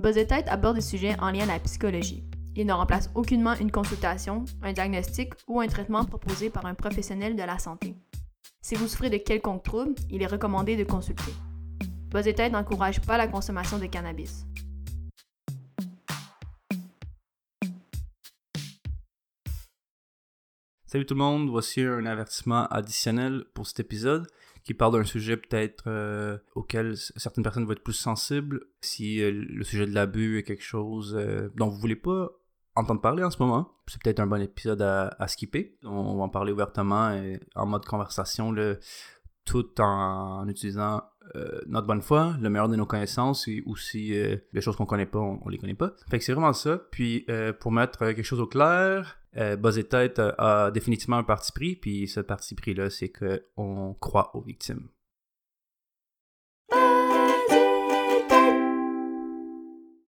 Buzz Tête aborde des sujets en lien à la psychologie. Il ne remplace aucunement une consultation, un diagnostic ou un traitement proposé par un professionnel de la santé. Si vous souffrez de quelconque trouble, il est recommandé de consulter. Buzz Tête n'encourage pas la consommation de cannabis. Salut tout le monde, voici un avertissement additionnel pour cet épisode qui parle d'un sujet peut-être euh, auquel certaines personnes vont être plus sensibles. Si euh, le sujet de l'abus est quelque chose euh, dont vous voulez pas entendre parler en ce moment, c'est peut-être un bon épisode à, skipper. On, va en parler ouvertement et en mode conversation, tout en, utilisant notre bonne foi, le meilleur de nos connaissances et aussi les choses qu'on connaît pas, on, on, les connaît pas. Fait que c'est vraiment ça. Puis pour mettre quelque chose au clair, euh, Buzz et Tête a définitivement un parti pris, puis ce parti pris-là, c'est qu'on croit aux victimes.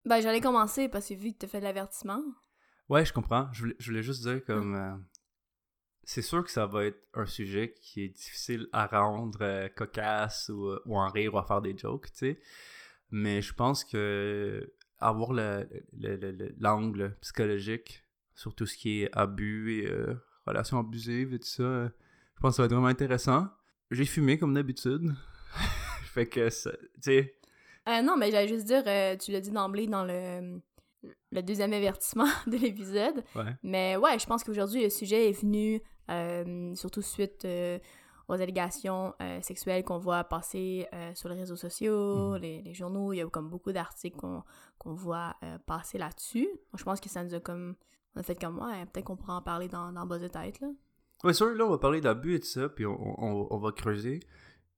Ben, j'allais commencer parce que vu que tu fait l'avertissement. Ouais, je comprends. Je voulais, juste dire comme. Euh, c'est sûr que ça va être un sujet qui est difficile à rendre euh, cocasse ou, ou, en rire ou à faire des jokes, tu sais. Mais je pense que avoir l'angle psychologique sur tout ce qui est abus et euh, relations abusives et tout ça. Euh, je pense que ça va être vraiment intéressant. J'ai fumé comme d'habitude. fait que, tu sais. Euh, non, mais j'allais juste dire, tu l'as dit d'emblée dans le, le deuxième avertissement de l'épisode. Ouais. Mais ouais, je pense qu'aujourd'hui, le sujet est venu surtout suite aux allégations sexuelles qu'on voit passer sur les réseaux sociaux, mhm. les, les, journaux. Il y a comme beaucoup d'articles qu'on voit passer là-dessus. Je pense que ça nous a comme on a fait comme, ouais, peut-être qu'on pourra en parler dans, dans Buzz de tête, là. Ouais, sûr, là, on va parler d'abus et tout ça, puis on, on, va creuser.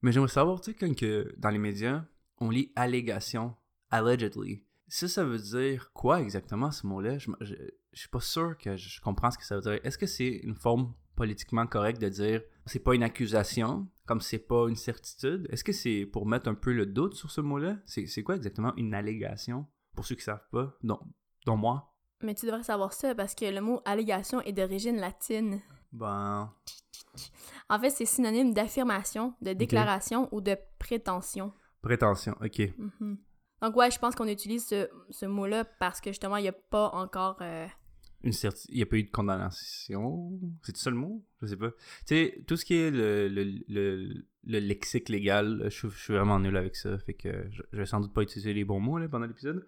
Mais j'aimerais savoir, tu sais, quand que dans les médias, on lit allégation, allegedly. Ça, ça veut dire quoi exactement, ce mot-là? Je, je, je, suis pas sûr que je comprends ce que ça veut dire. Est-ce que c'est une forme politiquement correcte de dire c'est pas une accusation, comme c'est pas une certitude? Est-ce que c'est pour mettre un peu le doute sur ce mot-là? C'est quoi exactement une allégation? Pour ceux qui savent pas, dont, dont moi? Mais tu devrais savoir ça parce que le mot allégation est d'origine latine. Ben. En fait, c'est synonyme d'affirmation, de déclaration ou de prétention. Prétention, ok. Mhm. Donc, ouais, je pense qu'on utilise ce, mot-là parce que justement, il n'y a pas encore. Euh, Une certi... Il n'y a pas eu de condamnation? C'est ça le mot? Je sais pas. Tu sais, tout ce qui est le, le, le, lexique légal, je, suis vraiment nul avec ça. Fait que je, je vais sans doute pas utiliser les bons mots là, pendant l'épisode.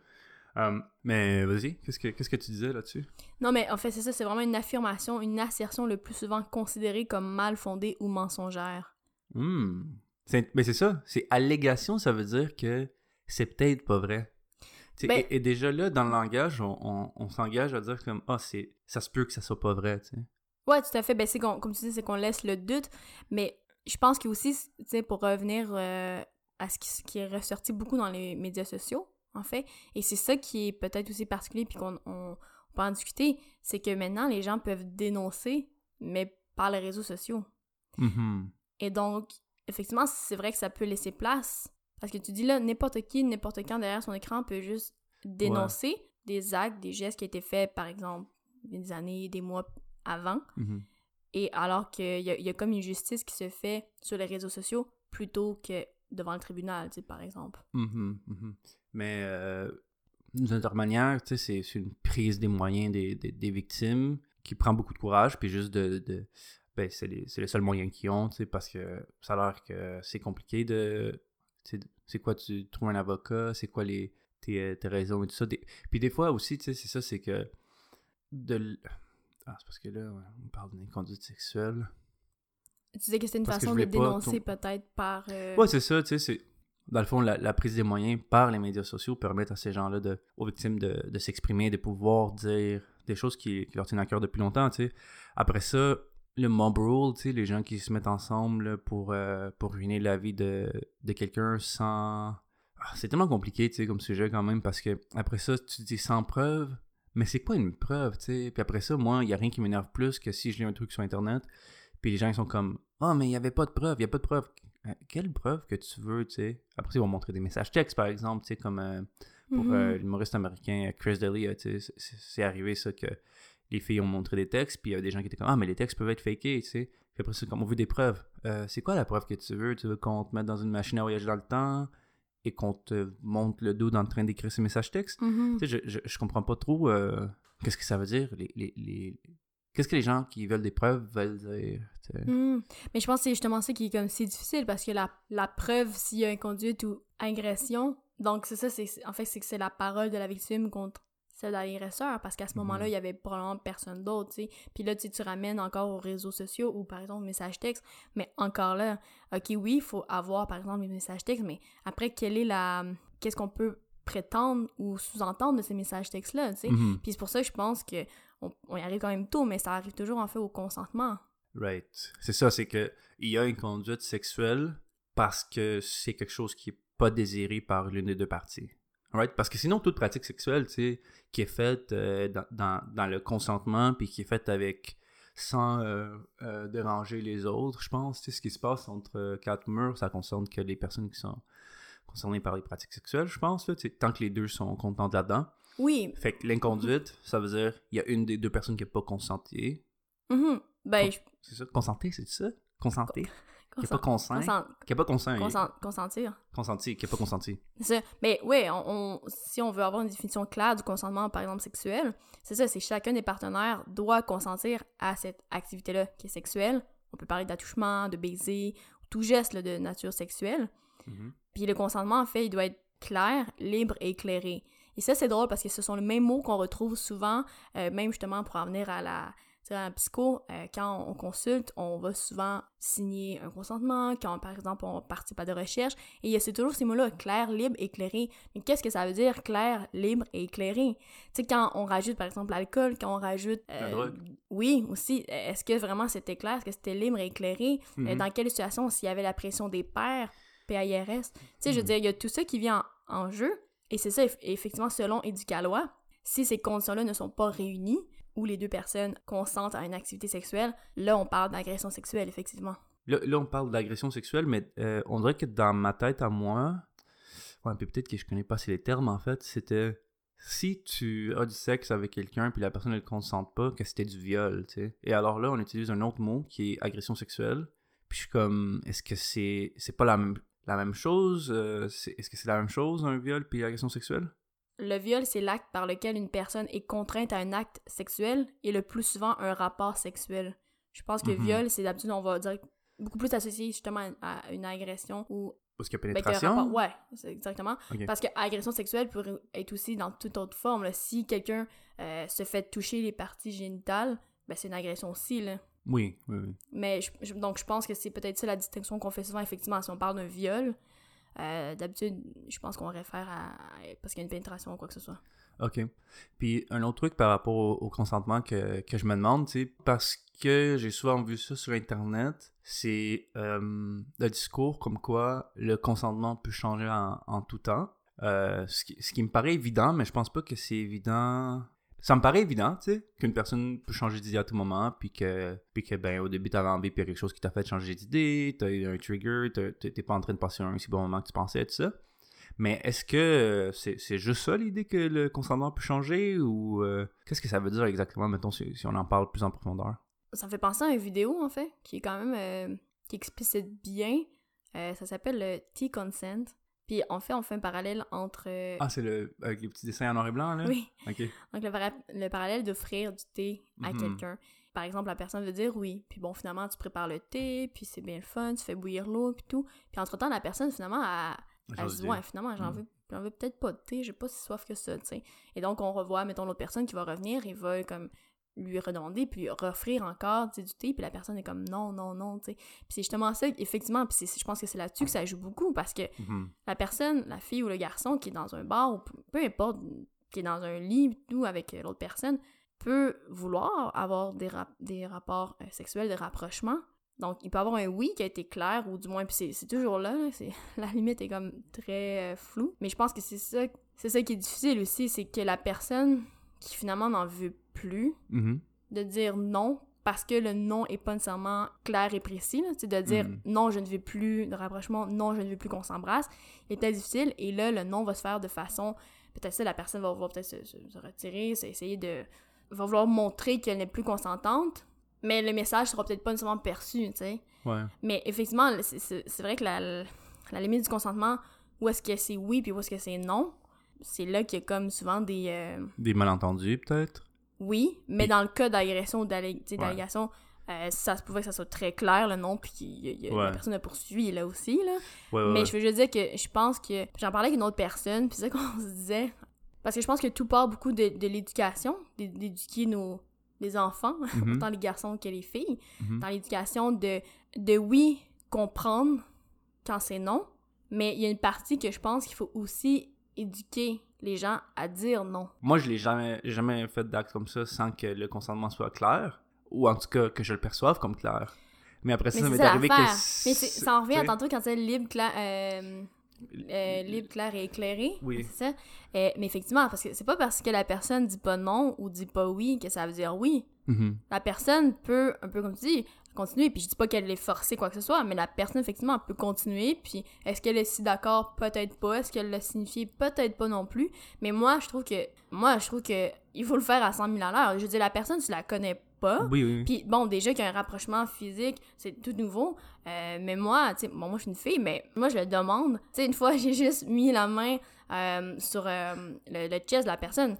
Euh, mais vas-y, qu'est-ce que, qu'est-ce que tu disais là-dessus? Non, mais en fait, c'est ça, c'est vraiment une affirmation, une assertion le plus souvent considérée comme mal fondée ou mensongère. Hmm. mais c'est ça, c'est allégation, ça veut dire que c'est peut-être pas vrai. Ben et, déjà là, dans le langage, on, on, s'engage à dire comme Ah, ça se peut que ça soit pas vrai, tu sais. Ouais, tout à fait. Ben, c'est comme tu dis, c'est qu'on laisse le doute, mais je pense que aussi, pour revenir euh, à ce qui, qui, est ressorti beaucoup dans les médias sociaux, en fait. Et c'est ça qui est peut-être aussi particulier, puis qu'on peut en discuter, c'est que maintenant, les gens peuvent dénoncer, mais par les réseaux sociaux. Mm-hmm. Et donc, effectivement, c'est vrai que ça peut laisser place. Parce que tu dis là, n'importe qui, n'importe quand derrière son écran peut juste dénoncer des actes, des gestes qui ont été faits, par exemple, des années, des mois avant. Mm-hmm. Et alors qu'il y, y, a comme une justice qui se fait sur les réseaux sociaux plutôt que devant le tribunal, tu sais, par exemple. Mm-hmm, mm-hmm. Mais euh, d'une autre manière, tu sais, c'est une prise des moyens des, des, victimes qui prend beaucoup de courage, puis juste de... de ben, c'est le seul moyen qu'ils ont, tu sais, parce que ça a l'air que c'est compliqué de... C'est quoi, tu trouves un avocat, c'est quoi les, tes, tes, raisons et tout ça? Puis des fois aussi, tu sais, c'est ça, c'est que... De... Ah, c'est parce que là, on parle d'une conduite sexuelle. Tu disais que c'était une façon de dénoncer peut-être par... Euh, ouais, c'est ça, tu sais, c'est... Dans le fond, la, prise des moyens par les médias sociaux permet à ces gens-là, de, aux victimes, de, de s'exprimer, de pouvoir dire des choses qui, leur tiennent à cœur depuis longtemps, tu sais. Après ça, le mob rule, tu sais, les gens qui se mettent ensemble pour, euh, pour ruiner la vie de, de quelqu'un sans... Ah, c'est tellement compliqué, tu sais, comme sujet quand même, parce que après ça, tu dis sans preuve, mais c'est quoi une preuve, tu sais? Puis après ça, moi, il n'y a rien qui m'énerve plus que si je lis un truc sur Internet, puis les gens ils sont comme Ah, mais il n'y avait pas de preuve, il n'y a pas de preuve. Euh, quelle preuve que tu veux, tu sais? Après, ils vont montrer des messages textes, par exemple, tu sais, comme euh, pour euh, mhm. l'humoriste américain Chris D'Elia, tu sais, c'est arrivé ça que les filles ont montré des textes, puis il y a des gens qui étaient comme Ah, mais les textes peuvent être fakés, tu sais. Puis après, c'est comme on veut des preuves. c'est quoi la preuve que tu veux? Tu veux qu'on te mette dans une machine à voyager dans le temps? et qu'on te montre le dos en train d'écrire ce message texte. Mhm. Tu sais, je, je, je comprends pas trop euh, qu'est-ce que ça veut dire. Les, les, les- Qu'est-ce que les gens qui veulent des preuves veulent dire. tu sais? Hmm. Mais je pense que c'est justement ça qui est comme si difficile parce que la, la preuve s'il y a inconduite ou agression, donc c'est ça, c'est c'est- en fait c'est que c'est la parole de la victime contre celle de l'agresseur parce qu'à ce moment-là, Mhm. il y avait probablement personne d'autre, tu sais. Puis là, tu tu ramènes encore aux réseaux sociaux ou par exemple message texte, mais encore là, ok, oui, il faut avoir par exemple les messages textes, mais après, quelle est la. Qu'est-ce qu'on peut prétendre ou sous-entendre de ces messages textes-là, tu sais? Mhm. Puis c'est pour ça que je pense que on, on y arrive quand même tôt, mais ça arrive toujours en fait au consentement. Right. C'est ça, c'est que il y a une conduite sexuelle parce que c'est quelque chose qui est pas désiré par l'une des deux parties. Right? Parce que sinon, toute pratique sexuelle, tu sais, qui est faite euh, dans, dans, dans le consentement, puis qui est faite avec sans euh, euh, déranger les autres, je pense, tu sais, ce qui se passe entre quatre murs, ça concerne que les personnes qui sont concernées par les pratiques sexuelles, je pense, là, tu sais, tant que les deux sont contents là-dedans. Oui, Fait que l'inconduite, ça veut dire il y a une des deux personnes qui n'a pas consenti. Mhm. Ben, je... C'est ça? Consenté, c'est ça? Consenté? Qui n'a pas consent- Qui n'a pas consent? consent- consentir. Consenti, qui n'a pas consenti. Ça. Mais on, on- si on veut avoir une définition claire du consentement, par exemple, sexuel, c'est ça, c'est chacun des partenaires doit consentir à cette activité-là qui est sexuelle. On peut parler d'attouchement, de baiser, tout geste là, de nature sexuelle. Mhm. Puis le consentement, en fait, il doit être clair, libre et éclairé. Et ça, c'est drôle parce que ce sont les mêmes mots qu'on retrouve souvent, euh, même justement pour en venir à la sais, en psycho, euh, quand on consulte, on va souvent signer un consentement, quand par exemple on participe à des recherches, et il y a c'est toujours ces mots-là, clair, libre, éclairé. Mais qu'est-ce que ça veut dire, clair, libre et éclairé? Tu sais, quand on rajoute par exemple l'alcool, quand on rajoute... La euh, drogue. Oui, aussi. Est-ce que vraiment c'était clair? Est-ce que c'était libre et éclairé? Euh, Mhm. dans quelle situation? S'il y avait la pression des pairs, PAIRS? Tu sais, je veux Mhm. dire, il y a tout ça qui vient en, en jeu. Et c'est ça, eff- effectivement, selon Éducalois, si ces conditions-là ne sont pas réunies, ou les deux personnes consentent à une activité sexuelle, là, on parle d'agression sexuelle, effectivement. Là, on parle d'agression sexuelle, mais euh, on dirait que dans ma tête à moi, ouais, peut-être que je connais pas assez les termes en fait, c'était si tu as du sexe avec quelqu'un puis la personne ne le consente pas, que c'était du viol, tu sais. Et alors là, on utilise un autre mot qui est agression sexuelle. Puis je suis comme, est-ce que c'est c'est pas la, même- la même chose Euh, Est-ce que c'est la même chose un viol puis l'agression sexuelle? Le viol, c'est l'acte par lequel une personne est contrainte à un acte sexuel et le plus souvent un rapport sexuel. Je pense que Mhm. viol, c'est d'habitude, on va dire beaucoup plus associé justement à une agression ou Parce qu'il y a ben, pénétration? rapport. Ouais, exactement. Parce que agression sexuelle peut être aussi dans toute autre forme. là. Si quelqu'un euh, se fait toucher les parties génitales, ben c'est une agression aussi. Là. Oui, oui, oui. Mais je- je- donc je pense que c'est peut-être ça la distinction qu'on fait souvent effectivement si on parle d'un viol. Euh, D'habitude, je pense qu'on réfère à parce qu'il y a une pénétration ou quoi que ce soit. OK. Puis un autre truc par rapport au, consentement que, que je me demande, sais, parce que j'ai souvent vu ça sur Internet, c'est euh, le discours comme quoi le consentement peut changer en, en tout temps. Euh, ce, qui, ce qui me paraît évident, mais je pense pas que c'est évident. Ça me paraît évident, tu sais, qu'une personne peut changer d'idée à tout moment, puis que, puis que ben, au début, t'avais envie, puis il quelque chose qui t'a fait changer d'idée, t'as eu un trigger, t'es pas en train de passer un si bon moment que tu pensais, tout ça. Mais est-ce que c'est juste ça l'idée que le consentement peut changer ou euh, qu'est-ce que ça veut dire exactement, mettons, si, si on en parle plus en profondeur? Ça me fait penser à une vidéo, en fait, qui est quand même... euh, qui explicite bien. Euh, ça s'appelle le T-Consent. Puis, en fait, on fait un parallèle entre... euh, Ah, c'est le avec les petits dessins en noir et blanc, là? oui, Ok. donc le, para- le parallèle d'offrir du thé à Mhm. quelqu'un. Par exemple, la personne veut dire oui, puis bon, finalement, tu prépares le thé, puis c'est bien le fun, tu fais bouillir l'eau, puis tout. Puis entre-temps, la personne, finalement, elle, elle se dit, ouais, finalement, j'en Mhm. veux, j'en veux peut-être pas de thé, j'ai pas si soif que ça, tu sais. Et donc, on revoit, mettons, l'autre personne qui va revenir et va, comme, lui redemander, puis offrir encore, du thé, puis la personne est comme, non, non, non, tu sais. Puis c'est justement ça, effectivement, puis c'est- je pense que c'est là-dessus que ça joue beaucoup, parce que Mhm. la personne, la fille ou le garçon qui est dans un bar, ou peu, importe, qui est dans un lit, tout, avec l'autre personne, peut vouloir avoir des, rap- des rapports euh, sexuels, des rapprochements. Donc, il peut avoir un oui qui a été clair, ou du moins, puis c'est- c'est toujours là, là, c'est, la limite est comme très euh, floue. Mais je pense que c'est ça, c'est ça qui est difficile aussi, c'est que la personne qui finalement n'en veut plus, Mhm. de dire non parce que le non est pas nécessairement clair et précis, sais, de dire Mhm. non, je ne veux plus de rapprochement, non, je ne veux plus qu'on s'embrasse, est peut-être difficile, et là, le non va se faire de façon, peut-être ça, la personne va vouloir peut-être se, se- se retirer, essayer de, va vouloir montrer qu'elle n'est plus consentante, mais le message sera peut-être pas nécessairement perçu, tu sais. Ouais. Mais effectivement, c'est- c'est c'est vrai que la, la limite du consentement, où est-ce que c'est oui puis où est-ce que c'est non, c'est là qu'il y a comme souvent des... euh, Des malentendus, peut-être? Oui, mais dans le cas d'agression ou Ouais. d'allégation, euh, ça se pouvait que ça soit très clair, le non, puis a- Ouais. la personne a poursuivi là aussi, là. Ouais. Mais je veux juste dire que je pense que j'en parlais avec une autre personne, puis c'est ça qu'on se disait. Parce que je pense que tout part beaucoup de, de l'éducation, d'é- d'éduquer nos les enfants, Mhm. autant les garçons que les filles, Mhm. dans l'éducation de, de oui, comprendre quand c'est non, mais il y a une partie que je pense qu'il faut aussi éduquer les gens à dire non. Moi, je l'ai jamais, jamais fait d'acte comme ça sans que le consentement soit clair, ou en tout cas que je le perçoive comme clair. Mais après ça, Mais ça m'est arrivé que. Mais ça en revient à tantôt quand c'est libre, clair, euh, euh, libre, clair et éclairé. Oui. C'est ça. Euh, mais effectivement, parce que c'est pas parce que la personne dit pas non ou dit pas oui que ça veut dire oui. mhm. La personne peut, un peu comme tu dis, continuer. Puis je dis pas qu'elle est forcée quoi que ce soit, mais la personne, effectivement, peut continuer. Puis est-ce qu'elle est si d'accord? Peut-être pas. Est-ce qu'elle l'a signifié? Peut-être pas non plus. Mais moi, je trouve que, moi, je trouve que il faut le faire à 100 000 à l'heure. Je veux dire, la personne, tu la connais pas. Oui, oui. Puis bon, déjà qu'il y a un rapprochement physique, c'est tout nouveau. Euh, mais moi, tu sais, bon, moi je suis une fille, mais moi je le demande. Tu sais, une fois, j'ai juste mis la main euh, sur euh, le, le chest de la personne.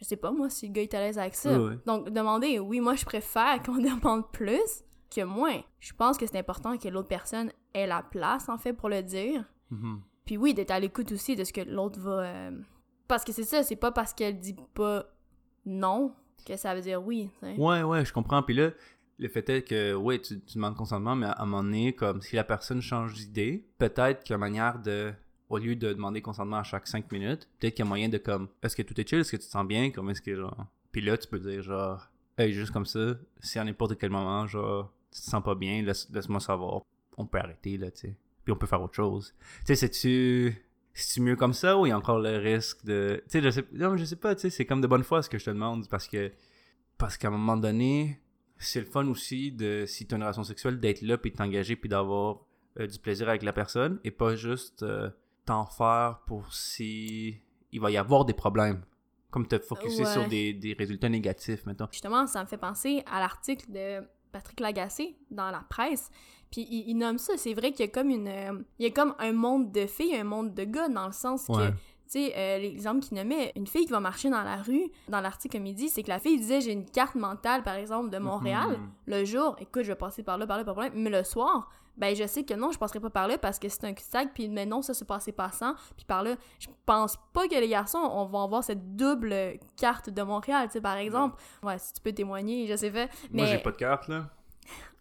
Je sais pas, moi, si le gars est à l'aise avec ça. Oui, oui. Donc, demander, oui, moi je préfère qu'on demande plus que moins. Je pense que c'est important que l'autre personne ait la place, en fait, pour le dire. Mhm. Puis oui, d'être à l'écoute aussi de ce que l'autre va. euh, Parce que c'est ça, c'est pas parce qu'elle dit pas non que ça veut dire oui. tu sais. Ouais, ouais, je comprends. Puis là, le fait est que, ouais, tu, tu demandes consentement, mais à un moment donné, comme si la personne change d'idée, peut-être qu'il y a manière de, au lieu de demander consentement à chaque 5 minutes, peut-être qu'il y a moyen de comme, est-ce que tout est chill, est-ce que tu te sens bien, comme est-ce que genre. Puis là, tu peux dire genre, hey, juste comme ça, si à n'importe quel moment, genre, tu te sens pas bien, laisse, laisse-moi savoir. On peut arrêter, là, tu sais. Puis on peut faire autre chose. Tu sais, c'est-tu. C'est-tu mieux comme ça ou il y a encore le risque de. Tu sais, je sais, non, je sais pas, tu sais, c'est comme de bonne foi ce que je te demande parce que. Parce qu'à un moment donné, c'est le fun aussi de, si tu as une relation sexuelle, d'être là puis de t'engager puis d'avoir euh, du plaisir avec la personne et pas juste euh, t'en faire pour si il va y avoir des problèmes. Comme te focuser Ouais. sur des, des résultats négatifs, mettons. Justement, ça me fait penser à l'article de Patrick Lagacé dans la presse. Puis il, nomme ça. C'est vrai qu'il y a comme une. euh, il y a comme un monde de filles, un monde de gars, dans le sens que. Tu sais, euh, l'exemple qu'il nommait, une fille qui va marcher dans la rue, dans l'article comme il dit, c'est que la fille disait j'ai une carte mentale, par exemple, de Montréal. Mhm. Le jour, écoute, je vais passer par là, par là, par là, mais le soir, ben je sais que non, je passerai pas par là parce que c'est un cul-de-sac, puis mais non, ça se passait passant, puis par là, je pense pas que les garçons on va avoir cette double carte de Montréal, tu sais, par exemple. Ouais, si tu peux témoigner, je sais pas. Mais Moi, j'ai pas de carte, là.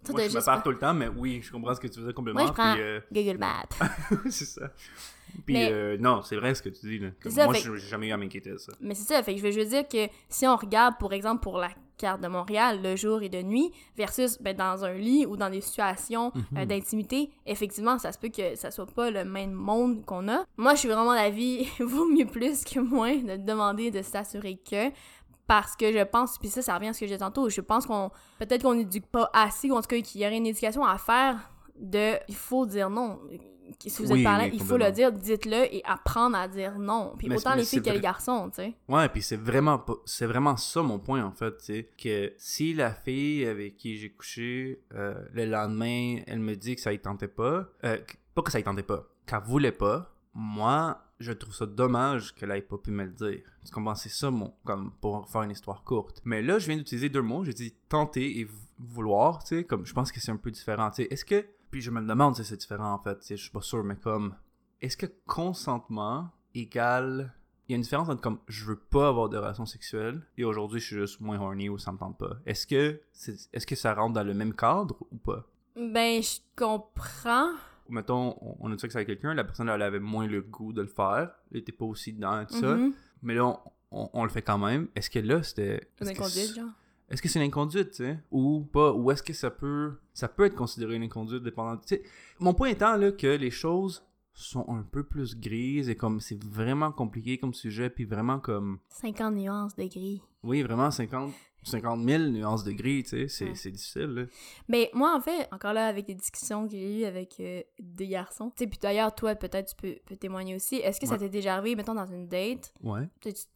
Toi, Moi, je me pas- tout le temps, mais oui, je comprends ce que tu veux dire complètement. Moi, je prends puis, euh, Google Maps. c'est ça. Puis, Mais- euh, non, c'est vrai ce que tu dis. Là. Ça, moi, je j'ai jamais eu à m'inquiéter de ça. Mais c'est ça, fait que je veux juste dire que si on regarde, pour exemple, pour la carte de Montréal, le jour et de nuit, versus ben, dans un lit ou dans des situations Mhm. euh, d'intimité, effectivement, ça se peut que ça soit pas le même monde qu'on a. Moi, je suis vraiment d'avis, vaut mieux plus que moins de demander de s'assurer que parce que je pense, puis ça, ça revient à ce que j'ai tantôt, je pense qu'on, peut-être qu'on n'éduque pas assez, ou en tout cas qu'il y aurait une éducation à faire de, il faut dire non. Si vous Oui, êtes parlant, oui, il faut le dire, dites-le et apprendre à dire non. Puis Mais autant les filles que les garçons, tu sais. Ouais, puis c'est vraiment pas- c'est vraiment ça mon point en fait, tu sais, que si la fille avec qui j'ai couché euh, le lendemain, elle me dit que ça y tentait pas, euh, pas que ça y tentait pas, qu'elle voulait pas, moi, je trouve ça dommage qu'elle ait pas pu me le dire. Tu comprends, c'est ça mon comme pour faire une histoire courte. Mais là, je viens d'utiliser deux mots, j'ai dit tenter et vou- vouloir, tu sais, comme je pense que c'est un peu différent, tu sais. Est-ce que puis je me demande si c'est différent en fait, je suis pas sûr mais comme est-ce que consentement égale il y a une différence entre comme je veux pas avoir de relations sexuelles et aujourd'hui je suis juste moins horny ou ça me tente pas? Est-ce que est-ce que ça rentre dans le même cadre ou pas? Ben, je comprends. Mettons on, a du sexe avec quelqu'un, la personne elle avait moins le goût de le faire, elle était pas aussi dedans et tout ça, Mhm. mais là on, on- on le fait quand même. Est-ce que là c'était C'est c'est- genre? Est-ce que c'est une inconduite, tu sais, ou pas, ou est-ce que ça peut, ça peut être considéré une inconduite dépendant, tu sais, mon point étant là que les choses sont un peu plus grises et comme c'est vraiment compliqué comme sujet, puis vraiment comme, 50 nuances de gris. oui, vraiment 50, 50 000 nuances de gris, tu sais, c'est, Ouais. difficile, là. Mais moi, en fait, encore là, avec les discussions que j'ai eues avec euh, des garçons, tu sais, puis d'ailleurs, toi, peut-être, tu peux, peux témoigner aussi. Est-ce que ça t'est déjà arrivé, mettons, dans une date, Ouais.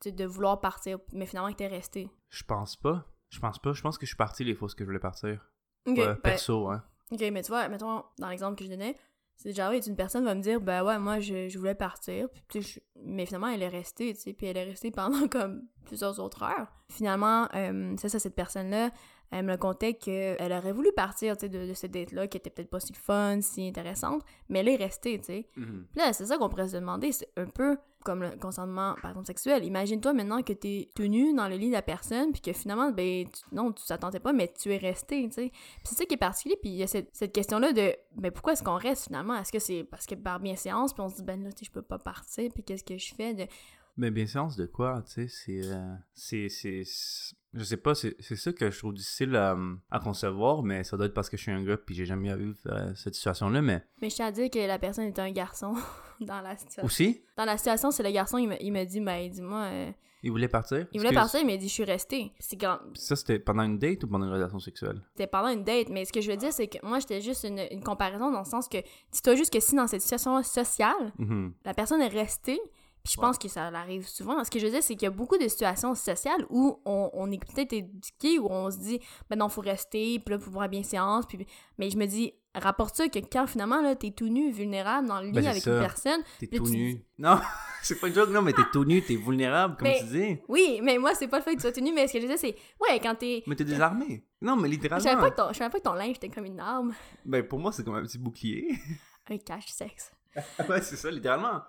de vouloir partir, mais finalement que t'es resté? Je pense pas. Je pense pas. Je pense que je suis parti les fois que je voulais partir. Ben, perso, hein. ok, mais tu vois, mettons, dans l'exemple que je donnais, C'est déjà arrivé, une personne va me dire, ben ouais, moi, je, je voulais partir, puis, je- mais finalement, elle est restée, tu sais, puis elle est restée pendant comme plusieurs autres heures. Finalement, euh, c'est ça, cette personne-là, elle me contait qu'elle aurait voulu partir, tu sais, de, de cette date-là, qui était peut-être pas si fun, si intéressante, mais elle est restée, tu sais. Mhm. Puis là, c'est ça qu'on pourrait se demander, c'est un peu comme le consentement, par exemple, sexuel. Imagine-toi maintenant que t'es tenu dans le lit de la personne, puis que finalement, ben, tu- non, tu t'attendais pas, mais tu es resté, c'est ça qui est particulier, puis il y a cette, cette question-là de, ben, pourquoi est-ce qu'on reste finalement? Est-ce que c'est parce que par bienséance, puis on se dit, ben là, tu je peux pas partir, puis qu'est-ce que je fais? De... Mais bien sens de quoi, tu sais, c'est, euh, c'est, c'est, je sais pas, c'est, c'est ça que je trouve difficile à, à concevoir, mais ça doit être parce que je suis un gars puis j'ai jamais eu euh, cette situation-là, mais Mais je tiens à dire que la personne était un garçon dans la situation. aussi, Dans la situation, c'est le garçon, il me, il me dit, ben, dis-moi, euh, il voulait partir? il voulait partir, mais il dit, je suis resté. C'est quand, Ça, c'était pendant une date ou pendant une relation sexuelle? c'était pendant une date, mais ce que je veux dire, c'est que moi, j'étais juste une, une comparaison dans le sens que, dis-toi juste que si dans cette situation sociale, Mhm. la personne est restée, puis je Ouais. pense que ça arrive souvent. Ce que je veux dire, c'est qu'il y a beaucoup de situations sociales où on, on est peut-être éduqué, où on se dit, ben non, faut rester, puis là, pour voir bien séance, puis... Mais je me dis, rapporte ça que quand finalement, là, t'es tout nu, vulnérable, dans le lit Ben, c'est avec ça. une personne, T'es tout tu nu. Non, c'est pas une joke, non, mais t'es tout nu, t'es vulnérable, comme Mais- tu dis. oui, mais moi, c'est pas le fait que tu sois tout nu, mais ce que je dire, c'est, ouais, quand t'es... Mais t'es désarmé. Non, mais Je littéralement. savais pas que ton, je savais pas que ton linge était comme une arme, Ben, pour moi, c'est comme un petit bouclier. un cache-sexe. ouais, c'est ça, littéralement.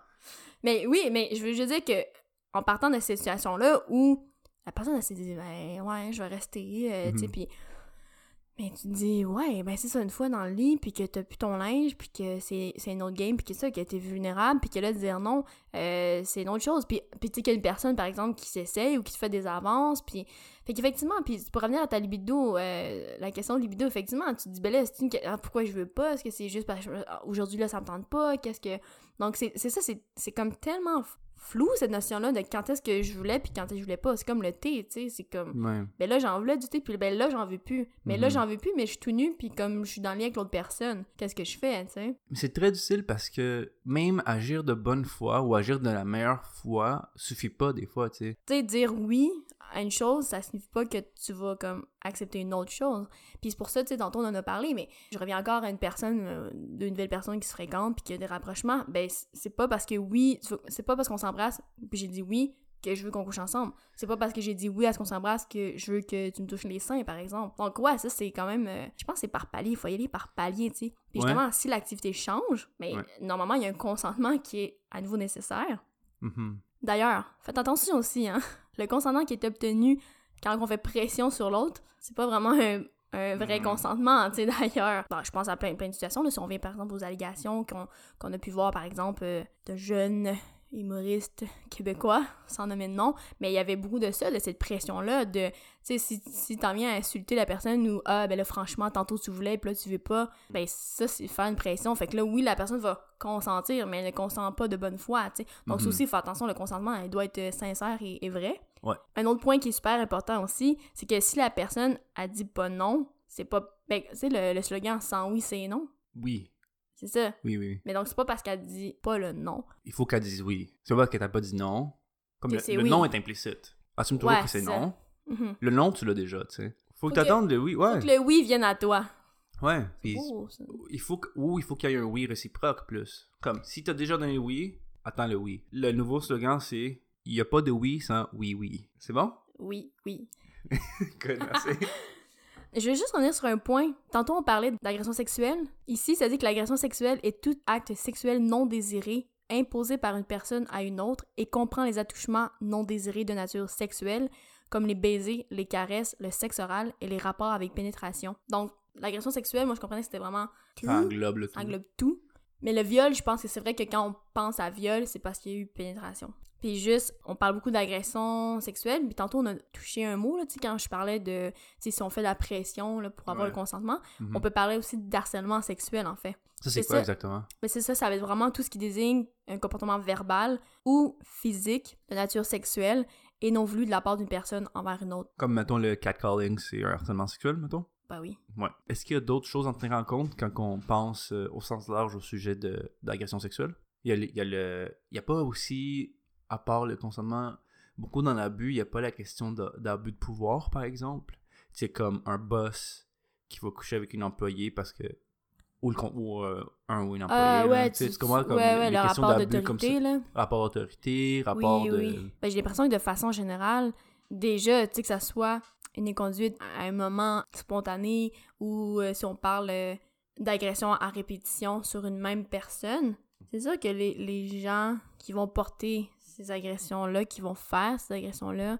Mais oui, mais je veux juste dire que en partant de cette situation-là où la personne s'est dit ben ouais, je vais rester, euh, tu sais, Mhm. puis mais tu te dis ouais, ben c'est ça une fois dans le lit puis que t'as plus ton linge puis que c'est c'est une autre game puis que ça que t'es vulnérable puis que là de dire non, euh, c'est une autre chose puis puis tu sais qu'il y a une personne par exemple qui s'essaye ou qui te fait des avances puis fait qu'effectivement puis pour revenir à ta libido euh, la question de libido effectivement tu te dis ben là c'est une ah, pourquoi je veux pas? Est-ce que c'est juste parce que je- ah, aujourd'hui là ça me tente pas? Qu'est-ce que donc, c'est ça, c'est comme tellement flou, cette notion-là, de quand est-ce que je voulais puis quand est-ce que je voulais pas. C'est comme le thé, tu sais, c'est comme... Ouais. Ben là, j'en voulais du thé, puis ben là, j'en veux plus. Mais là, Mhm. j'en veux plus, mais je suis tout nu, puis comme je suis dans le lien avec l'autre personne, qu'est-ce que je fais, tu sais? Mais c'est très difficile parce que même agir de bonne foi ou agir de la meilleure foi suffit pas des fois, tu sais. Tu sais, dire oui à une chose, ça signifie pas que tu vas, comme, accepter une autre chose. Puis c'est pour ça, tu sais, tantôt, on en a parlé, mais je reviens encore à une personne, euh, d'une nouvelle personne qui se fréquente, puis qui a des rapprochements. Ben, c'est pas parce que oui, c'est pas parce qu'on s'embrasse, puis j'ai dit oui, que je veux qu'on couche ensemble. C'est pas parce que j'ai dit oui à ce qu'on s'embrasse que je veux que tu me touches les seins, par exemple. Donc, ouais, ça, c'est quand même. euh, je pense que c'est par palier. Il faut y aller par palier, tu sais. Puis Ouais. justement, si l'activité change, mais Ouais. normalement, il y a un consentement qui est à nouveau nécessaire. Mhm. D'ailleurs, faites attention aussi, hein. Le consentement qui est obtenu quand on fait pression sur l'autre, c'est pas vraiment un, un vrai Mhm. consentement, tu sais, d'ailleurs. Bon, je pense à plein, plein de situations, là, si on vient par exemple aux allégations qu'on qu'on a pu voir, par exemple, euh, de jeunes humoristes québécois, sans nommer de nom, mais il y avait beaucoup de ça, de cette pression-là, de, tu sais, si, si t'en viens à insulter la personne ou, ah, ben là, franchement, tantôt tu voulais, puis là, tu veux pas, ben ça, c'est faire une pression. Fait que là, oui, la personne va consentir, mais elle ne consent pas de bonne foi, tu sais. Donc, ça Mhm. aussi, faut attention, le consentement, il doit être sincère et, et vrai. Ouais. Un autre point qui est super important aussi, c'est que si la personne a dit pas non, c'est pas. Ben, tu sais, le, le slogan sans oui, c'est non. Oui, C'est ça. oui, oui. oui. Mais donc, c'est pas parce qu'elle dit pas le non. Il faut qu'elle dise oui. C'est pas parce qu'elle t'a pas dit non. Comme le, le oui. non est implicite. Assume toujours Ouais, que c'est non. Mhm. Le non, tu l'as déjà, tu sais. Faut que Faut que- t'attendes le oui. Ouais. Faut que le oui vienne à toi. Ouais. Puis ça- il faut que, ou il faut qu'il y ait un oui réciproque plus. Comme si t'as déjà donné oui, attends le oui. Le nouveau slogan c'est il y a pas de oui sans oui oui. C'est bon? Oui, oui. Good, merci. Je vais juste revenir sur un point. Tantôt, on parlait d'agression sexuelle. Ici, ça dit que l'agression sexuelle est tout acte sexuel non désiré imposé par une personne à une autre et comprend les attouchements non désirés de nature sexuelle, comme les baisers, les caresses, le sexe oral et les rapports avec pénétration. Donc, l'agression sexuelle, moi, je comprenais que c'était vraiment tout, Ça englobe le tout. englobe tout. Mais le viol, je pense que c'est vrai que quand on pense à viol, c'est parce qu'il y a eu pénétration. Puis juste, on parle beaucoup d'agression sexuelle, puis tantôt on a touché un mot, là, tu sais, quand je parlais de, tu sais, si on fait de la pression là, pour avoir Ouais. le consentement, Mhm. on peut parler aussi d'harcèlement sexuel, en fait. Ça c'est quoi ça. exactement? Mais c'est ça, ça va être vraiment tout ce qui désigne un comportement verbal ou physique de nature sexuelle et non voulu de la part d'une personne envers une autre. Comme mettons le catcalling, c'est un harcèlement sexuel, mettons? Bah oui. Ouais. Est-ce qu'il y a d'autres choses à tenir en compte quand on pense euh, au sens large au sujet de- d'agression sexuelle? Il y a, il y a le. Il y a pas aussi, à part le consentement, beaucoup dans l'abus, il n'y a pas la question d'abus de pouvoir, par exemple. C'est comme un boss qui va coucher avec une employée parce que ou, le, ou euh, un ou une employée. Là. ouais, Tu sais, tu, tu comprends comme ouais, ouais, les le questions rapport d'abus comme ça. d'autorité, là. Rapport d'autorité, rapport oui, de... oui. Ben, j'ai l'impression que de façon générale, déjà, tu sais, que ça soit une inconduite à un moment spontané ou euh, si on parle euh, d'agression à répétition sur une même personne, c'est sûr que les, les gens qui vont porter ces agressions-là, qui vont faire ces agressions-là,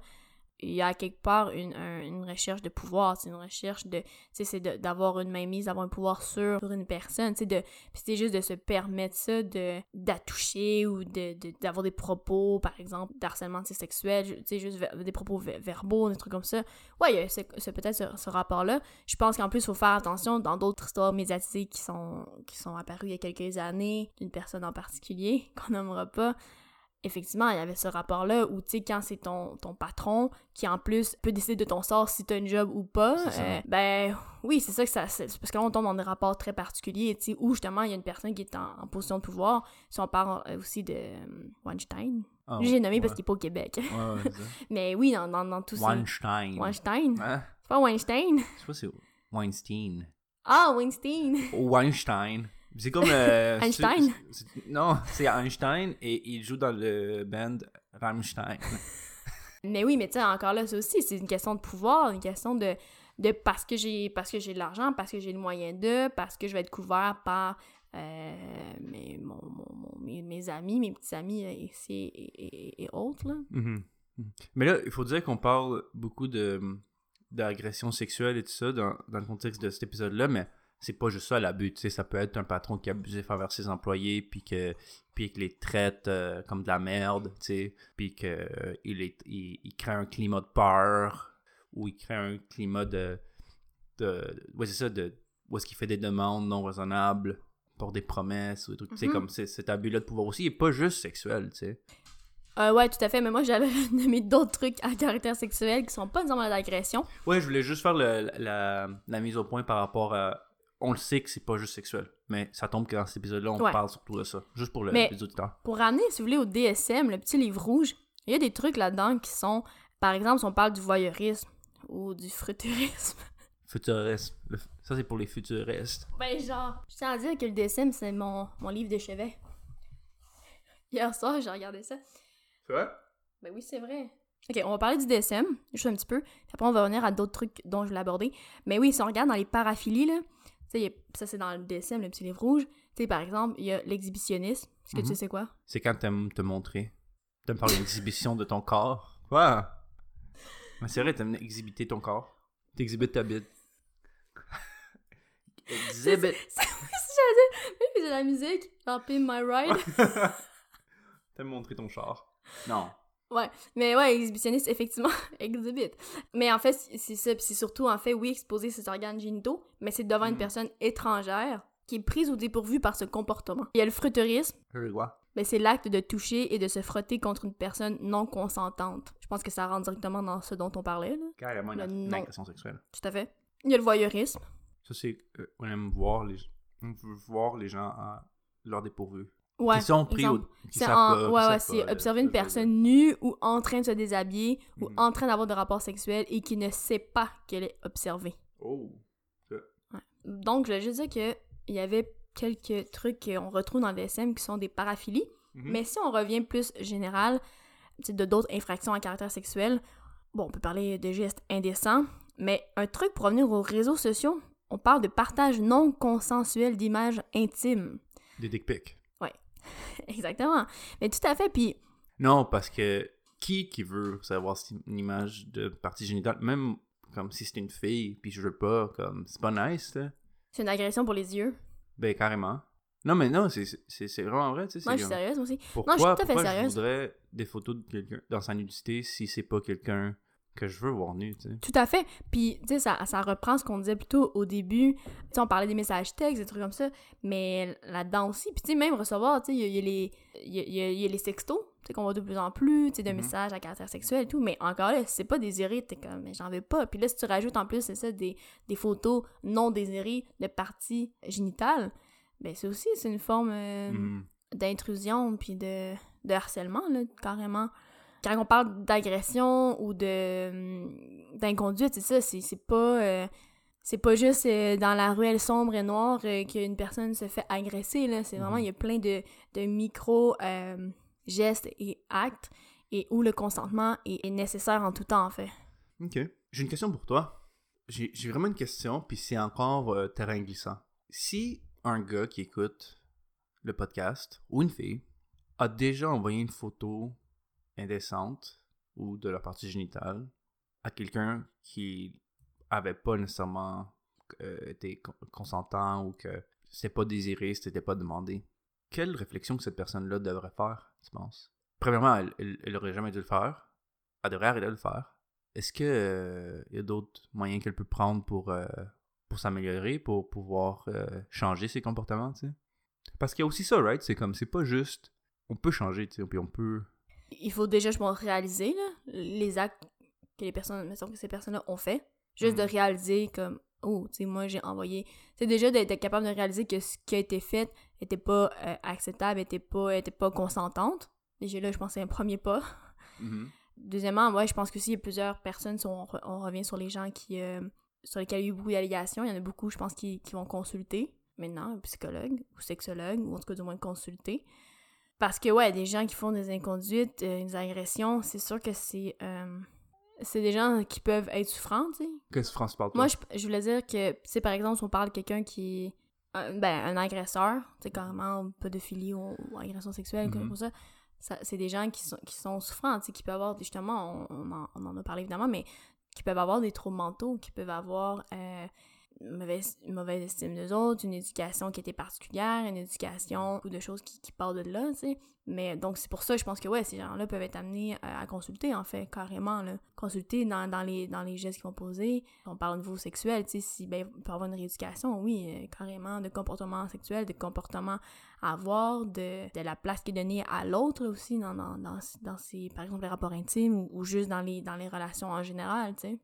il y a quelque part une, un- une recherche de pouvoir, c'est une recherche de, tu c'est d'avoir une mainmise, d'avoir un pouvoir sur, sur une personne, tu sais, de, puis c'est juste de se permettre ça, de d'attoucher ou de d'avoir des propos, par exemple, d'harcèlement sexuel, tu sais, juste des propos ver- verbaux, des trucs comme ça. Ouais, il y a peut-être ce, ce rapport-là. Je pense qu'en plus, il faut faire attention dans d'autres histoires médiatisées qui sont, qui sont apparues il y a quelques années, d'une personne en particulier, qu'on nommera pas. Effectivement, il y avait ce rapport-là où, tu sais, quand c'est ton, ton patron qui, en plus, peut décider de ton sort si t'as une job ou pas, euh, ben oui, c'est ça que ça... c'est- Parce que là, on tombe dans des rapports très particuliers, tu sais, où, justement, il y a une personne qui est en, en position de pouvoir. Si on parle euh, aussi de euh, Weinstein. Ah, j'ai nommé ouais. parce qu'il est pas au Québec. Ouais, ouais. Mais oui, dans, dans, dans tout ça. Weinstein. Weinstein? Hein? C'est pas Weinstein? Je sais pas si c'est Weinstein. Ah, Weinstein! Weinstein. C'est comme... euh, Einstein? non, c'est Einstein et il joue dans le band Rammstein. Mais oui, mais tu sais, encore là, ça aussi, c'est une question de pouvoir, une question de, de parce que j'ai parce que j'ai de l'argent, parce que j'ai le moyen de, parce que je vais être couvert par euh, mes, mon, mes, mes amis, mes petits amis euh, ici et, et- et autres, là. Mhm. Mhm. Mais là, il faut dire qu'on parle beaucoup de d'agression sexuelle et tout ça dans, dans le contexte de cet épisode-là, mais c'est pas juste ça l'abus, tu sais, ça peut être un patron qui est abusif envers ses employés, puis que puis qu'il les traite euh, comme de la merde, tu sais, puis que euh, il, il, crée un climat de peur, ou il crée un climat de... de ouais, c'est ça, de, où est-ce qu'il fait des demandes non raisonnables pour des promesses, ou des trucs, tu sais, Mhm. comme cet abus-là de pouvoir aussi, il est pas juste sexuel, tu sais. Euh, ouais, tout à fait, mais moi, j'allais nommer d'autres trucs à caractère sexuel qui sont pas nécessairement l'agression. Ouais, je voulais juste faire le- la, la mise au point par rapport à. On le sait que c'est pas juste sexuel, mais ça tombe que dans cet épisode-là, on Ouais. parle surtout de ça. Juste pour le- Mais- les auditeurs. Pour ramener, si vous voulez, au DSM, le petit livre rouge, il y a des trucs là-dedans qui sont, par exemple, si on parle du voyeurisme ou du fruturisme. Futuriste. Le- ça, c'est pour les futuristes. Ben, genre, je tiens à dire que le DSM, c'est mon, mon livre de chevet. Hier soir, j'ai regardé ça. C'est vrai? Ben oui, c'est vrai. Ok, on va parler du DSM, juste un petit peu. Puis après, on va revenir à d'autres trucs dont je voulais aborder. Mais oui, si on regarde dans les paraphilies, là, ça c'est dans le DSM, le petit livre rouge. Tu sais, par exemple, il y a l'exhibitionnisme. Est-ce que tu Mhm. sais c'est quoi? C'est quand t'aimes te montrer. T'aimes faire une exhibition de ton corps. Mais c'est vrai, t'aimes exhibiter ton corps. T'exhibites ta bite. Exhibit. si j'allais dire, même de la musique, genre Pin My Ride. T'aimes montrer ton char. Non. Ouais, mais ouais, exhibitionniste, effectivement, exhibit. Mais en fait, c'est ça, puis c'est surtout, en fait, oui, exposer ses organes génitaux, mais c'est devant une Mm. personne étrangère qui est prise au dépourvu par ce comportement. Il y a le fruterisme, Je vois. mais c'est l'acte de toucher et de se frotter contre une personne non consentante. Je pense que ça rentre directement dans ce dont on parlait, là. Carrément une, Le une agression sexuelle. Tout à fait. Il y a le voyeurisme. Ça, c'est. euh, on aime voir les, on veut voir les gens à leur dépourvu. Ouais. qui sont pris au. exemple. Qui C'est en- pas, ouais, ouais, c'est pas, observer euh, une que personne nue ou en train de se déshabiller ou Mhm. en train d'avoir de rapports sexuels et qui ne sait pas qu'elle est observée. Oh. Donc, je voulais juste dire qu'il y avait quelques trucs qu'on retrouve dans le DSM qui sont des paraphilies. Mhm. Mais si on revient plus général, de d'autres infractions à caractère sexuel, bon, on peut parler de gestes indécents, mais un truc pour revenir aux réseaux sociaux, on parle de partage non consensuel d'images intimes. Des dick pics. Exactement. Mais tout à fait, puis Non, parce que qui qui veut savoir si une image de partie génitale, même comme si c'était une fille, puis je veux pas, comme c'est pas nice, là. c'est une agression pour les yeux. Ben carrément. Non, mais non, c'est- c'est c'est vraiment vrai, tu sais. c'est Moi, je suis sérieuse moi aussi. Pourquoi, tout à fait pourquoi sérieuse. je voudrais des photos de quelqu'un dans sa nudité si c'est pas quelqu'un que je veux voir nu, tu sais. Tout à fait. Puis, tu sais, ça, ça reprend ce qu'on disait plutôt au début. Tu sais, on parlait des messages textes, des trucs comme ça, mais là-dedans aussi. Puis, tu sais, même recevoir, tu sais, il y, y a y a- y les sextos, tu sais, qu'on voit de plus en plus, tu sais, de Mhm. messages à caractère sexuel et tout. Mais encore là, si c'est pas désiré, t'es comme, mais j'en veux pas. Puis là, si tu rajoutes en plus, c'est ça, des, des photos non désirées de parties génitales, ben, c'est aussi, c'est une forme euh, Mhm. d'intrusion puis de, de harcèlement, là, carrément. Quand on parle d'agression ou de hum, d'inconduite, c'est ça, c'est pas... euh, c'est pas juste euh, dans la ruelle sombre et noire euh, qu'une personne se fait agresser, là. C'est vraiment, Mhm. il y a plein de, de micro-gestes et actes et où le consentement est, est nécessaire en tout temps, en fait. Ok. J'ai une question pour toi. J'ai j'ai vraiment une question, puis c'est encore euh, terrain glissant. Si un gars qui écoute le podcast, ou une fille, a déjà envoyé une photo indécente ou de la partie génitale à quelqu'un qui avait pas nécessairement euh, été con- consentant ou que c'était pas désiré, c'était pas demandé, quelle réflexion que cette personne-là devrait faire, tu penses? Premièrement, elle, elle, elle aurait jamais dû le faire. Elle devrait arrêter de le faire. Est-ce que euh, y a d'autres moyens qu'elle peut prendre pour, euh, pour s'améliorer, pour pouvoir euh, changer ses comportements, tu sais? Parce qu'il y a aussi ça, right? C'est comme, c'est pas juste... On peut changer, tu sais, puis on peut... Il faut déjà, je pense, réaliser là, les actes que les personnes, mettons que ces personnes-là ont fait. Juste Mhm. de réaliser comme, oh, tu sais, moi j'ai envoyé. C'est déjà d'être capable de réaliser que ce qui a été fait était pas euh, acceptable, était pas, était pas consentante. Déjà là, je pense que c'est un premier pas. Deuxièmement, ouais, je pense que s'il y a plusieurs personnes, si on, re- on revient sur les gens qui, euh, sur lesquels il y a eu beaucoup d'allégations, il y en a beaucoup, je pense, qui, qui vont consulter maintenant, un psychologue ou sexologue, ou en tout cas du moins consulter. Parce que, ouais, des gens qui font des inconduites, euh, des agressions, c'est sûr que c'est. euh, c'est des gens qui peuvent être souffrants, tu sais. Que France parle Moi, je, je voulais dire que, tu sais, par exemple, si on parle de quelqu'un qui est un, ben, un agresseur, tu sais, carrément pédophilie ou, ou agression sexuelle, Mhm. comme ça, ça c'est des gens qui sont, qui sont souffrants, tu sais, qui peuvent avoir, justement, on, on en, on en a parlé évidemment, mais qui peuvent avoir des troubles mentaux, qui peuvent avoir euh, mauvaise, mauvaise estime d'eux autres, une éducation qui était particulière, une éducation, ou de choses qui, qui partent de là, tu sais. Mais donc, c'est pour ça, je pense que, ouais, ces gens-là peuvent être amenés à, à consulter, en fait, carrément, là. Consulter dans, dans, les, dans les gestes qu'ils vont poser. On parle au niveau sexuel, tu sais, si, ben, il peut y avoir une rééducation, oui, euh, carrément, de comportement sexuel, de comportement à avoir, de, de la place qui est donnée à l'autre aussi, dans, dans, dans, par exemple, les rapports intimes ou, ou juste dans les, dans les relations en général, tu sais.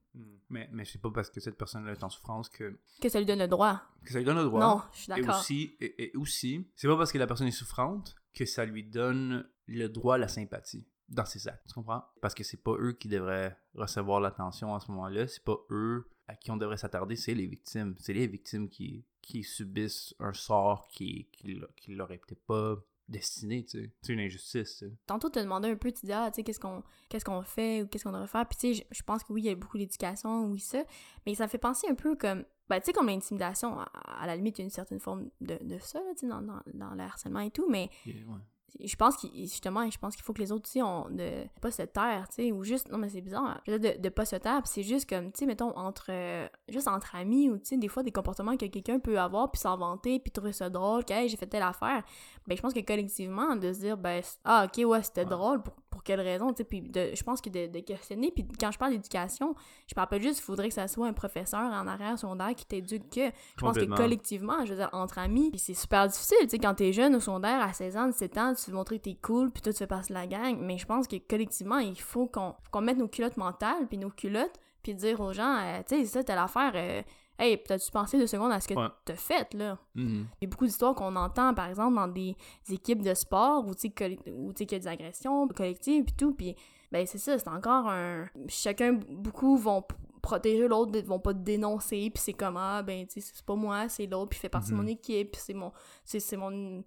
Mais, mais c'est pas parce que cette personne-là est en souffrance que, Que ça lui donne le droit. que ça lui donne le droit. Non, je suis Et d'accord. aussi, et, et aussi, c'est pas parce que la personne est souffrante que ça lui donne le droit à la sympathie dans ses actes. Tu comprends? Parce que c'est pas eux qui devraient recevoir l'attention à ce moment-là. C'est pas eux à qui on devrait s'attarder, c'est les victimes. C'est les victimes qui, qui subissent un sort qui, qui, qui leur est peut-être pas destiné, tu sais. C'est une injustice, tu sais. Tantôt, te demandais un peu, tu disais, ah, tu sais, qu'est-ce qu'on qu'est-ce fait ou qu'est-ce qu'on devrait faire? Puis, tu sais, je- je pense que oui, il y a beaucoup d'éducation, oui, ça. Mais ça fait penser un peu comme, ben, tu sais, comme l'intimidation. À, à la limite, il y a une certaine forme de, de ça, là, dans, dans, dans le harcèlement et tout. Mais ouais. je pense qu'il justement je pense qu'il faut que les autres aussi ont de pas se taire tu sais ou juste non mais c'est bizarre hein, de, de pas se taire c'est juste comme tu sais mettons entre euh, juste entre amis ou tu sais des fois des comportements que quelqu'un peut avoir puis s'en vanter puis trouver ça drôle que hey, j'ai fait telle affaire ben je pense que collectivement de se dire ben ah ok ouais c'était Ouais. drôle pour quelle raison tu sais puis de- je pense que de, de questionner puis quand je parle d'éducation je parle pas juste il faudrait que ça soit un professeur en arrière secondaire qui t'éduque que. Je pense que collectivement, je veux dire, entre amis, puis c'est super difficile, tu sais, quand t'es jeune au secondaire, à 16 ans, 17 ans, tu veux montrer que t'es cool, puis toi, tu fais passer la gang, mais je pense que collectivement, il faut qu'on mette nos culottes mentales, puis nos culottes, puis dire aux gens, euh, tu sais, ça, telle affaire, euh, hey, t'as-tu pensé deux secondes à ce que Ouais. t'as fait, là? Mhm. Il y a beaucoup d'histoires qu'on entend, par exemple, dans des équipes de sport où, tu sais, qu'il y a des agressions collectives et tout, puis ben c'est ça, c'est encore un... Chacun, beaucoup vont protéger l'autre, vont pas te dénoncer, puis c'est comme, ah, ben, tu sais, c'est pas moi, c'est l'autre, puis fait partie de mon Mhm. équipe, puis c'est mon... c'est c'est mon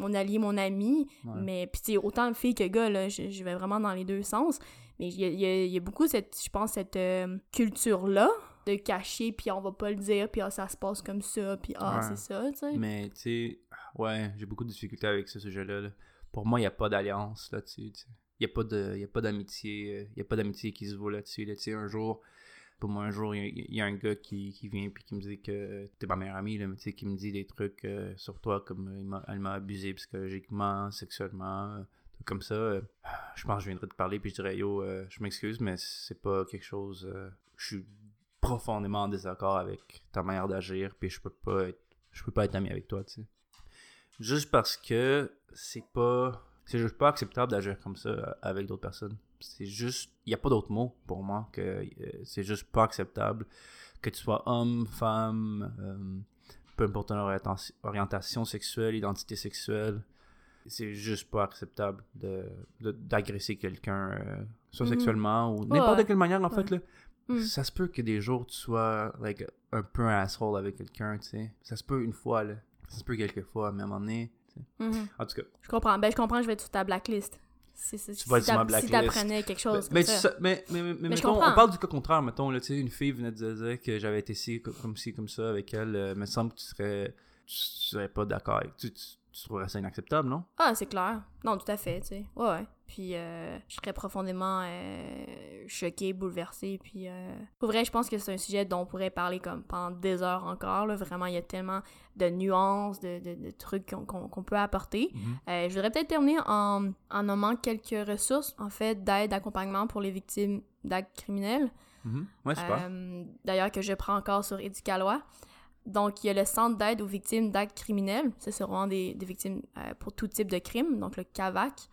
mon allié, mon ami, Ouais. mais puis tu autant fille que gars, là, je, je vais vraiment dans les deux sens, mais il y a, il y a- il y a beaucoup, cette, je pense, cette euh, culture-là de cacher, puis on va pas le dire, puis ah, ça se passe comme ça, puis ah, Ouais. c'est ça, tu sais. Mais, tu sais, ouais, j'ai beaucoup de difficultés avec ce sujet-là. là. Pour moi, il n'y a pas d'alliance là-dessus. tu sais. Il n'y a pas de- y a pas d'amitié. euh, Il a pas d'amitié qui se vaut là-dessus. Là, tu sais, un jour, pour moi, un jour, il y, a- il y a un gars qui, qui vient puis qui me dit que t'es ma meilleure amie, là, mais tu sais, qui me dit des trucs euh, sur toi comme euh, elle m'a abusé psychologiquement, sexuellement, euh, comme ça. je pense que je viendrais te parler puis je dirais yo, je m'excuse, mais c'est pas quelque chose. je suis profondément en désaccord avec ta manière d'agir puis je peux pas être, je peux pas être ami avec toi, tu sais. Juste parce que c'est pas. C'est juste pas acceptable d'agir comme ça euh, avec d'autres personnes. C'est juste. Il n'y a pas d'autre mot pour moi que euh, c'est juste pas acceptable que tu sois homme, femme, euh, peu importe ton orientation, orientation sexuelle, identité sexuelle. C'est juste pas acceptable de, de- d'agresser quelqu'un, euh, soit Mhm. sexuellement ou n'importe Ouais. quelle manière en fait. Là. Mm. Ça se peut que des jours tu sois like, un peu un asshole avec quelqu'un, tu sais. Ça se peut une fois, là. Ça se peut quelques fois, mais à un moment donné. Mhm. En tout cas. Je comprends. Ben, je comprends, je vais être sur ta blacklist. Si, si, Tu vas être sur ma blacklist. Si t'apprenais quelque chose mais, comme mais, ça. mais, mais, mais, Mais mettons, on parle du cas contraire, mettons, là, tu sais, une fille venait de dire que j'avais été co- comme ci, comme ça avec elle. euh, me semble que tu serais, tu serais pas d'accord avec. Tu, tu, tu trouverais ça inacceptable, non? Ah, c'est clair. Non, tout à fait, tu sais. Ouais, ouais. Puis, euh, je serais profondément euh, choquée, bouleversée. Puis, euh, pour vrai, je pense que c'est un sujet dont on pourrait parler comme pendant des heures encore. Là. Vraiment, il y a tellement de nuances, de, de- de trucs qu'on peut apporter. Euh, je voudrais peut-être terminer en, en nommant quelques ressources, en fait, d'aide, d'accompagnement pour les victimes d'actes criminels. Mhm. Ouais, super. Euh, D'ailleurs, que je prends encore sur Éducalois. Donc, il y a le Centre d'aide aux victimes d'actes criminels. Ça, c'est vraiment des, des victimes euh, pour tout type de crime, donc le CAVAC.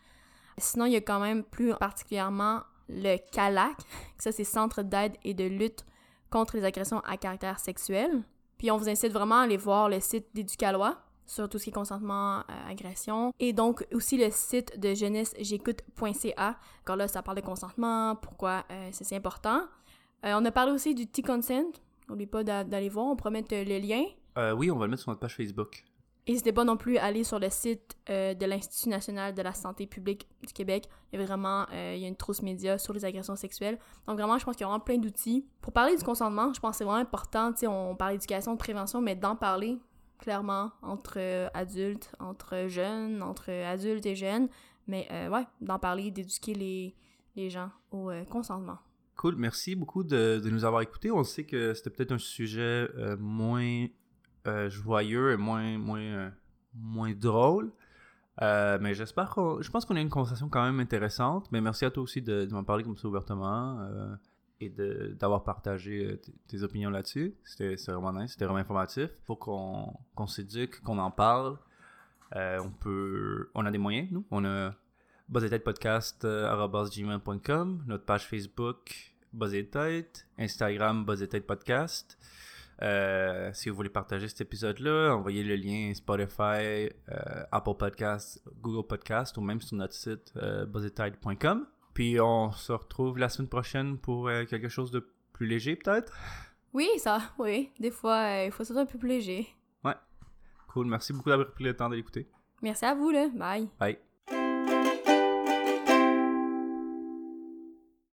Sinon, il y a quand même plus particulièrement le CALAC. Ça, c'est Centre d'aide et de lutte contre les agressions à caractère sexuel. Puis, on vous incite vraiment à aller voir le site d'Éducalois sur tout ce qui est consentement, euh, agression. Et donc, aussi le site de jeunessejécoute.ca. Encore là, ça parle de consentement, pourquoi euh, c'est important. Euh, on a parlé aussi du T-Consent. N'oubliez pas d'a- d'aller voir, on promet euh, le lien. Oui, on va le mettre sur notre page Facebook. N'hésitez pas non plus à aller sur le site euh, de l'Institut national de la santé publique du Québec. Il y a vraiment euh, il y a une trousse média sur les agressions sexuelles. Donc vraiment, je pense qu'il y a plein d'outils. Pour parler du consentement, je pense que c'est vraiment important. Tu on parle d'éducation, de prévention, mais d'en parler clairement entre euh, adultes, entre jeunes, entre adultes et jeunes. Mais ouais, d'en parler, d'éduquer les, les gens au consentement. Cool, merci beaucoup de, nous avoir écoutés. On sait que c'était peut-être un sujet moins euh, joyeux et moins, moins, euh, moins drôle. Euh, mais j'espère qu'on. Je pense qu'on a une conversation quand même intéressante. Mais merci à toi aussi de, m'en parler comme ça ouvertement euh, et d'avoir partagé tes opinions là-dessus. C'était vraiment nice, c'était vraiment informatif. Faut qu'on qu'on s'éduque, qu'on en parle. On peut. On a des moyens, nous. On a buzzetêtepodcast.com, notre page Facebook Buzzetête, Instagram Buzzetête Podcast. Euh, si vous voulez partager cet épisode-là, envoyez le lien Spotify, euh, Apple Podcast, Google Podcast ou même sur notre site euh, buzzetête.com. Puis on se retrouve la semaine prochaine pour quelque chose de plus léger peut-être? Oui, ça, oui. Des fois, il faut ça un peu plus léger. Cool, merci beaucoup d'avoir pris le temps de l'écouter. Merci à vous, là. Bye. Bye.